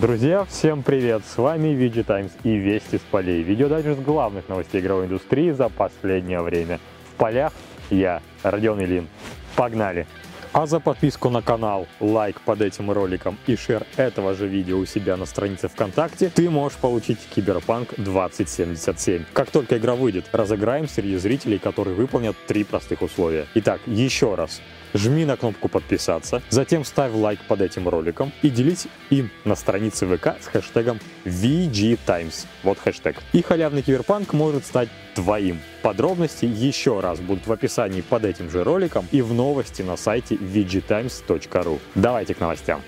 Друзья, всем привет! С вами VG Times и Вести с полей. Видеодайджест главных новостей игровой индустрии за последнее время. В полях я, Родион Ильин. Погнали! А за подписку на канал, лайк под этим роликом и share этого же видео у себя на странице ВКонтакте ты можешь получить Киберпанк 2077. Как только игра выйдет, разыграем среди зрителей, которые выполнят три простых условия. Итак, еще раз жми на кнопку подписаться, затем ставь лайк под этим роликом и делись им на странице ВК с хэштегом VGTimes. Вот хэштег. И халявный киберпанк может стать твоим. Подробности еще раз будут в описании под этим же роликом и в новости на сайте vgtimes.ru. Давайте к новостям.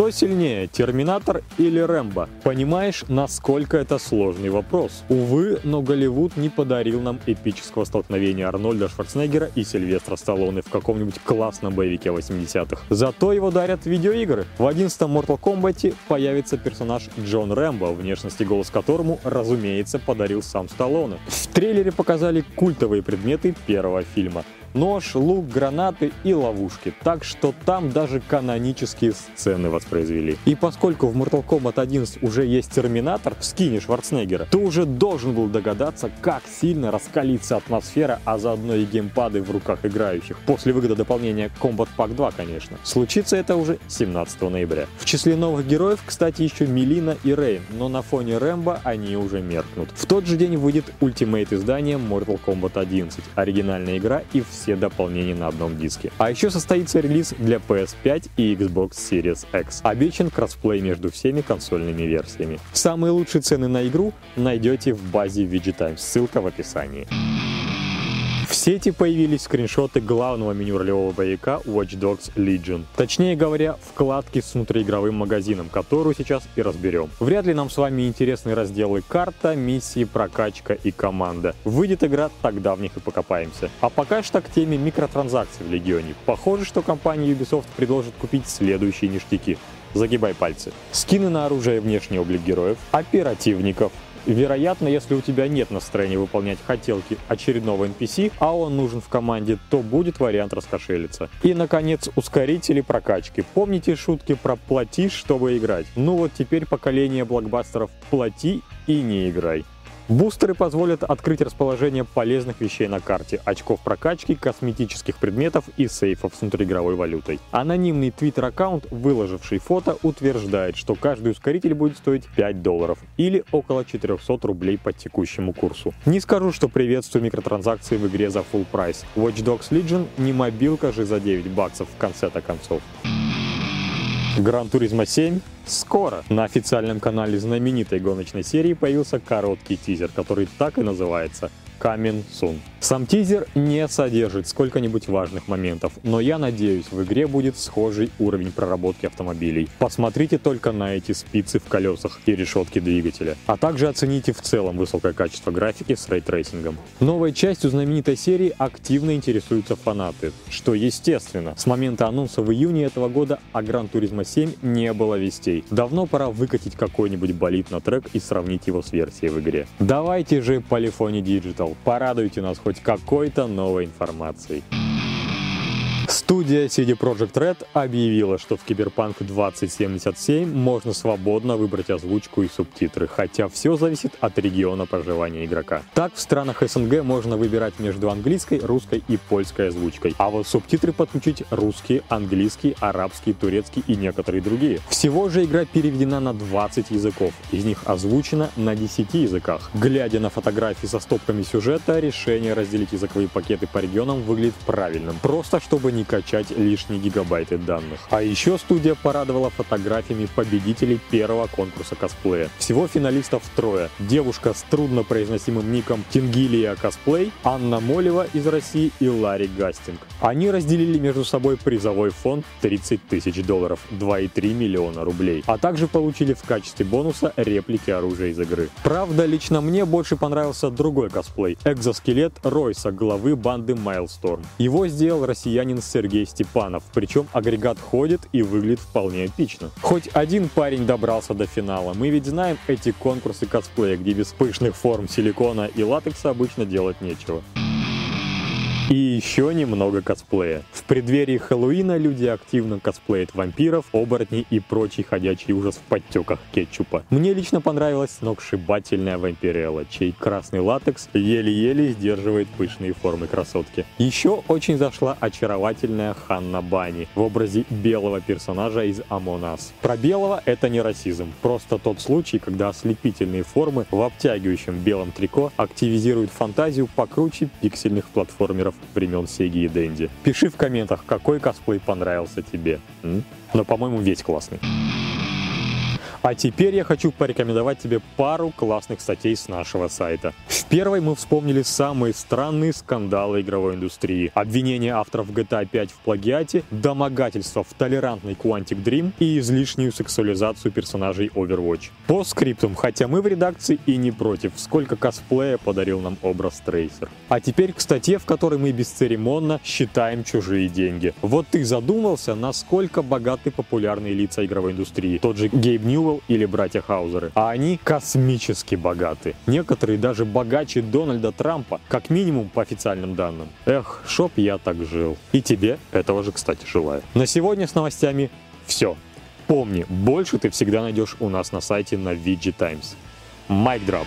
Кто сильнее, Терминатор или Рэмбо? Понимаешь, насколько это сложный вопрос? Увы, но Голливуд не подарил нам эпического столкновения Арнольда Шварценеггера и Сильвестра Сталлоне в каком-нибудь классном боевике 80-х. Зато его дарят видеоигры. В 11-м Mortal Kombat появится персонаж Джон Рэмбо, внешности голос которому, разумеется, подарил сам Сталлоне. В трейлере показали культовые предметы первого фильма нож, лук, гранаты и ловушки. Так что там даже канонические сцены воспроизвели. И поскольку в Mortal Kombat 11 уже есть Терминатор в скине Шварценеггера, ты уже должен был догадаться, как сильно раскалится атмосфера, а заодно и геймпады в руках играющих. После выхода дополнения Combat Pack 2, конечно. Случится это уже 17 ноября. В числе новых героев, кстати, еще Милина и Рейн, но на фоне Рэмбо они уже меркнут. В тот же день выйдет ультимейт издание Mortal Kombat 11, оригинальная игра и все дополнения на одном диске. А еще состоится релиз для PS5 и Xbox Series X. Обещан кроссплей между всеми консольными версиями. Самые лучшие цены на игру найдете в базе VG ссылка в описании. Сети появились скриншоты главного меню ролевого боевика Watch Dogs Legion. Точнее говоря, вкладки с внутриигровым магазином, которую сейчас и разберем. Вряд ли нам с вами интересны разделы карта, миссии, прокачка и команда. Выйдет игра, тогда в них и покопаемся. А пока что к теме микротранзакций в Легионе. Похоже, что компания Ubisoft предложит купить следующие ништяки. Загибай пальцы. Скины на оружие и внешний облик героев, оперативников, Вероятно, если у тебя нет настроения выполнять хотелки очередного NPC, а он нужен в команде, то будет вариант раскошелиться. И, наконец, ускорители прокачки. Помните шутки про «плати, чтобы играть»? Ну вот теперь поколение блокбастеров «плати и не играй». Бустеры позволят открыть расположение полезных вещей на карте, очков прокачки, косметических предметов и сейфов с внутриигровой валютой. Анонимный твиттер-аккаунт, выложивший фото, утверждает, что каждый ускоритель будет стоить 5 долларов или около 400 рублей по текущему курсу. Не скажу, что приветствую микротранзакции в игре за full прайс. Watch Dogs Legion не мобилка же за 9 баксов в конце-то концов. Gran Turismo 7 скоро. На официальном канале знаменитой гоночной серии появился короткий тизер, который так и называется Coming Soon. Сам тизер не содержит сколько-нибудь важных моментов, но я надеюсь, в игре будет схожий уровень проработки автомобилей. Посмотрите только на эти спицы в колесах и решетки двигателя, а также оцените в целом высокое качество графики с рейтрейсингом. Новой частью знаменитой серии активно интересуются фанаты, что естественно. С момента анонса в июне этого года о Gran Turismo 7 не было вестей. Давно пора выкатить какой-нибудь болид на трек и сравнить его с версией в игре. Давайте же Polyphony Digital Порадуйте нас хоть какой-то новой информацией. Студия CD Projekt Red объявила, что в Cyberpunk 2077 можно свободно выбрать озвучку и субтитры, хотя все зависит от региона проживания игрока. Так, в странах СНГ можно выбирать между английской, русской и польской озвучкой, а вот субтитры подключить русский, английский, арабский, турецкий и некоторые другие. Всего же игра переведена на 20 языков, из них озвучена на 10 языках. Глядя на фотографии со стопками сюжета, решение разделить языковые пакеты по регионам выглядит правильным, просто чтобы не качать лишние гигабайты данных. А еще студия порадовала фотографиями победителей первого конкурса косплея. Всего финалистов трое. Девушка с труднопроизносимым ником Кингилия Косплей, Анна Молева из России и Ларри Гастинг. Они разделили между собой призовой фонд 30 тысяч долларов, 2,3 миллиона рублей, а также получили в качестве бонуса реплики оружия из игры. Правда, лично мне больше понравился другой косплей — экзоскелет Ройса, главы банды Майлсторм. Его сделал россиянин Сергей Степанов, причем агрегат ходит и выглядит вполне эпично. Хоть один парень добрался до финала, мы ведь знаем эти конкурсы косплея, где без пышных форм силикона и латекса обычно делать нечего. И еще немного косплея. Преддверии Хэллоуина люди активно косплеят вампиров, оборотней и прочий ходячий ужас в подтеках кетчупа. Мне лично понравилась сногсшибательная вампирелла, чей красный латекс еле-еле сдерживает пышные формы красотки. Еще очень зашла очаровательная Ханна Бани в образе белого персонажа из Us. Про белого это не расизм, просто тот случай, когда ослепительные формы в обтягивающем белом трико активизируют фантазию покруче пиксельных платформеров времен Сеги и Дэнди. Пиши в комментах, какой косплей понравился тебе. Но, по-моему, весь классный. А теперь я хочу порекомендовать тебе пару классных статей с нашего сайта. Первой мы вспомнили самые странные скандалы игровой индустрии. Обвинение авторов GTA 5 в плагиате, домогательство в толерантный Quantic Dream и излишнюю сексуализацию персонажей Overwatch. По скриптам, хотя мы в редакции и не против, сколько косплея подарил нам образ Трейсер. А теперь к статье, в которой мы бесцеремонно считаем чужие деньги. Вот ты задумался, насколько богаты популярные лица игровой индустрии. Тот же Гейб Ньюэлл или братья Хаузеры. А они космически богаты. Некоторые даже богаче Дональда Трампа, как минимум по официальным данным. Эх, шоп я так жил. И тебе этого же, кстати, желаю. На сегодня с новостями все. Помни, больше ты всегда найдешь у нас на сайте на VG Times. Майк дроп.